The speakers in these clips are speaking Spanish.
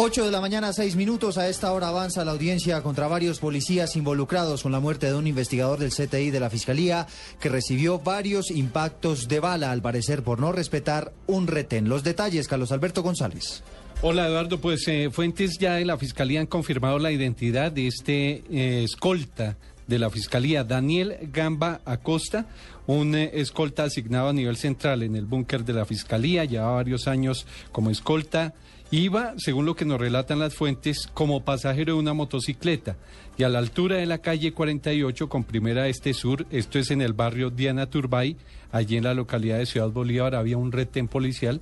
8 de la mañana, 6 minutos. A esta hora avanza la audiencia contra varios policías involucrados con la muerte de un investigador del CTI de la Fiscalía que recibió varios impactos de bala, al parecer por no respetar un retén. Los detalles, Carlos Alberto González. Hola Eduardo, pues eh, fuentes ya de la Fiscalía han confirmado la identidad de este eh, escolta de la Fiscalía, Daniel Gamba Acosta, un eh, escolta asignado a nivel central en el búnker de la Fiscalía, lleva varios años como escolta. Iba, según lo que nos relatan las fuentes, como pasajero de una motocicleta y a la altura de la calle 48 con primera este sur, esto es en el barrio Diana Turbay, allí en la localidad de Ciudad Bolívar había un retén policial.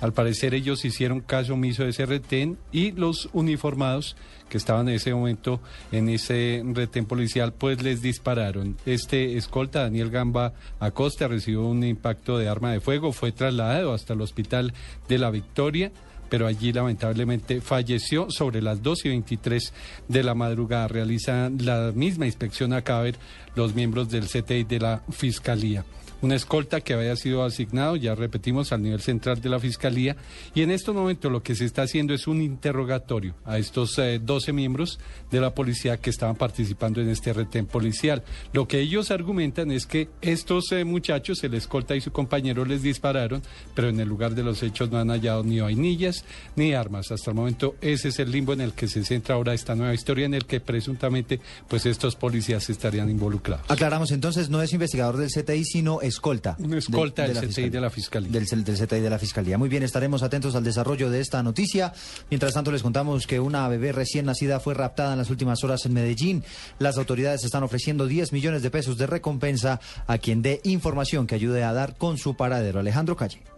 Al parecer ellos hicieron caso omiso de ese retén y los uniformados que estaban en ese momento en ese retén policial pues les dispararon. Este escolta, Daniel Gamba Acosta, recibió un impacto de arma de fuego, fue trasladado hasta el hospital de la Victoria pero allí lamentablemente falleció sobre las 2 y 23 de la madrugada. Realizan la misma inspección a cadáver los miembros del CTI de la Fiscalía una escolta que había sido asignado, ya repetimos, al nivel central de la Fiscalía. Y en estos momentos lo que se está haciendo es un interrogatorio a estos 12 eh, miembros de la policía que estaban participando en este retén policial. Lo que ellos argumentan es que estos eh, muchachos, el escolta y su compañero, les dispararon, pero en el lugar de los hechos no han hallado ni vainillas ni armas. Hasta el momento ese es el limbo en el que se centra ahora esta nueva historia en el que presuntamente pues estos policías estarían involucrados. Aclaramos entonces, no es investigador del CTI, sino escolta. Una escolta del CTI de la Fiscalía. Del, del CTI de la Fiscalía. Muy bien, estaremos atentos al desarrollo de esta noticia. Mientras tanto, les contamos que una bebé recién nacida fue raptada en las últimas horas en Medellín. Las autoridades están ofreciendo 10 millones de pesos de recompensa a quien dé información que ayude a dar con su paradero. Alejandro Calle.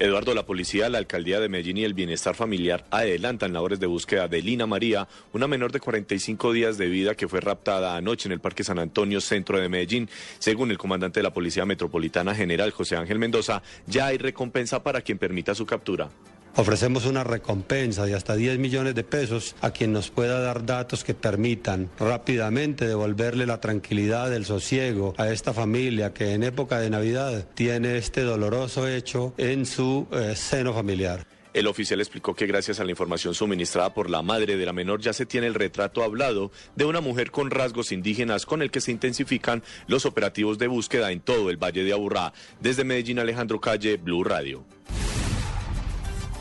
Eduardo, la policía, la alcaldía de Medellín y el bienestar familiar adelantan labores de búsqueda de Lina María, una menor de 45 días de vida que fue raptada anoche en el Parque San Antonio, centro de Medellín. Según el comandante de la Policía Metropolitana General José Ángel Mendoza, ya hay recompensa para quien permita su captura. Ofrecemos una recompensa de hasta 10 millones de pesos a quien nos pueda dar datos que permitan rápidamente devolverle la tranquilidad, el sosiego a esta familia que en época de Navidad tiene este doloroso hecho en su eh, seno familiar. El oficial explicó que gracias a la información suministrada por la madre de la menor ya se tiene el retrato hablado de una mujer con rasgos indígenas con el que se intensifican los operativos de búsqueda en todo el Valle de Aburrá. Desde Medellín, Alejandro Calle, Blue Radio.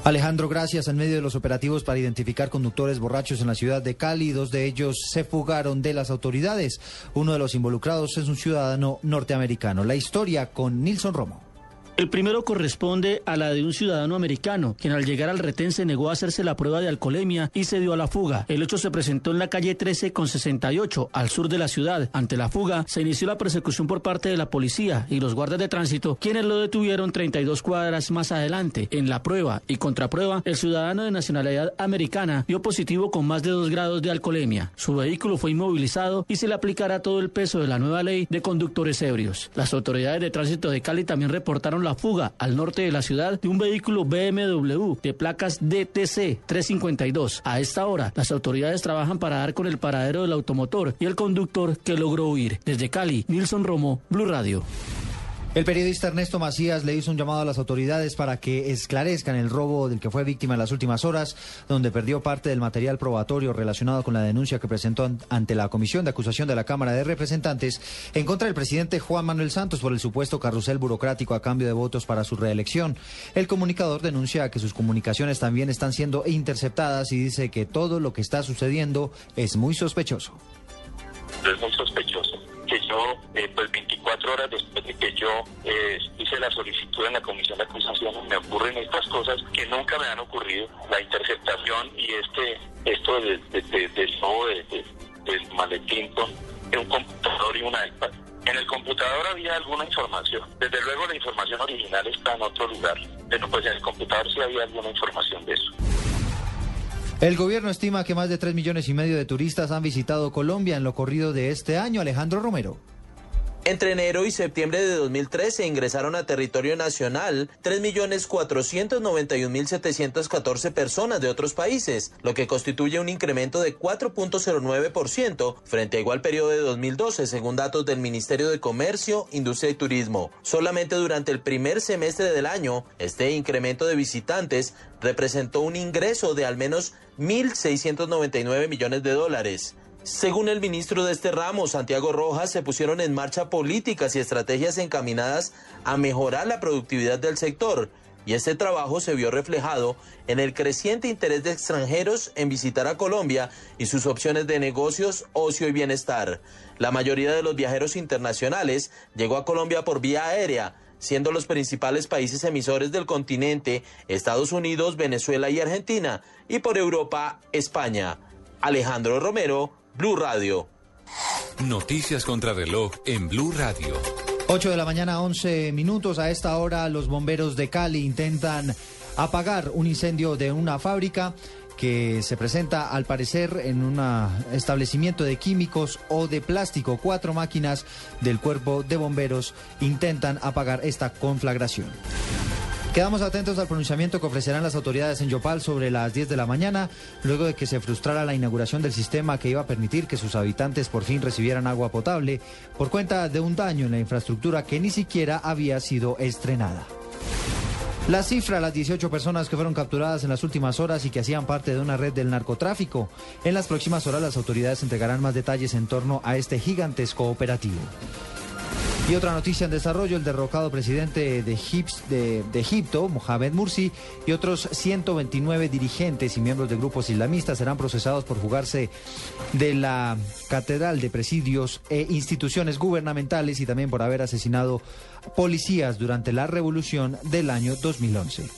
Alejandro, gracias. En medio de los operativos para identificar conductores borrachos en la ciudad de Cali, dos de ellos se fugaron de las autoridades. Uno de los involucrados es un ciudadano norteamericano. La historia con Nilson Romo. El primero corresponde a la de un ciudadano americano, quien al llegar al retén se negó a hacerse la prueba de alcoholemia y se dio a la fuga. El hecho se presentó en la calle 13 con 68, al sur de la ciudad. Ante la fuga, se inició la persecución por parte de la policía y los guardas de tránsito, quienes lo detuvieron 32 cuadras más adelante. En la prueba y contraprueba, el ciudadano de nacionalidad americana dio positivo con más de 2 grados de alcoholemia. Su vehículo fue inmovilizado y se le aplicará todo el peso de la nueva ley de conductores ebrios. Las autoridades de tránsito de Cali también reportaron la fuga al norte de la ciudad de un vehículo BMW de placas DTC 352. A esta hora, las autoridades trabajan para dar con el paradero del automotor y el conductor que logró huir. Desde Cali, Nilson Romo, Blue Radio. El periodista Ernesto Macías le hizo un llamado a las autoridades para que esclarezcan el robo del que fue víctima en las últimas horas, donde perdió parte del material probatorio relacionado con la denuncia que presentó ante la Comisión de Acusación de la Cámara de Representantes en contra del presidente Juan Manuel Santos por el supuesto carrusel burocrático a cambio de votos para su reelección. El comunicador denuncia que sus comunicaciones también están siendo interceptadas y dice que todo lo que está sucediendo es muy sospechoso. Es muy sospechoso yo, eh, pues 24 horas después de que yo eh, hice la solicitud en la comisión de acusación, me ocurren estas cosas que nunca me han ocurrido. La interceptación y este esto de, del robo del maletín con un computador y una iPad. En el computador había alguna información. Desde luego la información original está en otro lugar, pero pues en el computador sí había alguna información de eso. El gobierno estima que más de 3 millones y medio de turistas han visitado Colombia en lo corrido de este año. Alejandro Romero. Entre enero y septiembre de 2013 ingresaron a territorio nacional 3.491.714 personas de otros países, lo que constituye un incremento de 4.09% frente a igual periodo de 2012, según datos del Ministerio de Comercio, Industria y Turismo. Solamente durante el primer semestre del año, este incremento de visitantes representó un ingreso de al menos 1.699 millones de dólares. Según el ministro de este ramo, Santiago Rojas, se pusieron en marcha políticas y estrategias encaminadas a mejorar la productividad del sector. Y este trabajo se vio reflejado en el creciente interés de extranjeros en visitar a Colombia y sus opciones de negocios, ocio y bienestar. La mayoría de los viajeros internacionales llegó a Colombia por vía aérea, siendo los principales países emisores del continente Estados Unidos, Venezuela y Argentina, y por Europa, España. Alejandro Romero, Blue Radio. Noticias contra reloj en Blue Radio. 8 de la mañana, 11 minutos. A esta hora los bomberos de Cali intentan apagar un incendio de una fábrica que se presenta al parecer en un establecimiento de químicos o de plástico. Cuatro máquinas del cuerpo de bomberos intentan apagar esta conflagración. Quedamos atentos al pronunciamiento que ofrecerán las autoridades en Yopal sobre las 10 de la mañana, luego de que se frustrara la inauguración del sistema que iba a permitir que sus habitantes por fin recibieran agua potable por cuenta de un daño en la infraestructura que ni siquiera había sido estrenada. La cifra, las 18 personas que fueron capturadas en las últimas horas y que hacían parte de una red del narcotráfico. En las próximas horas las autoridades entregarán más detalles en torno a este gigantesco operativo. Y otra noticia en desarrollo, el derrocado presidente de, Egipto, Mohamed Mursi, y otros 129 dirigentes y miembros de grupos islamistas serán procesados por jugarse de la Catedral de Presidios e instituciones gubernamentales y también por haber asesinado policías durante la revolución del año 2011.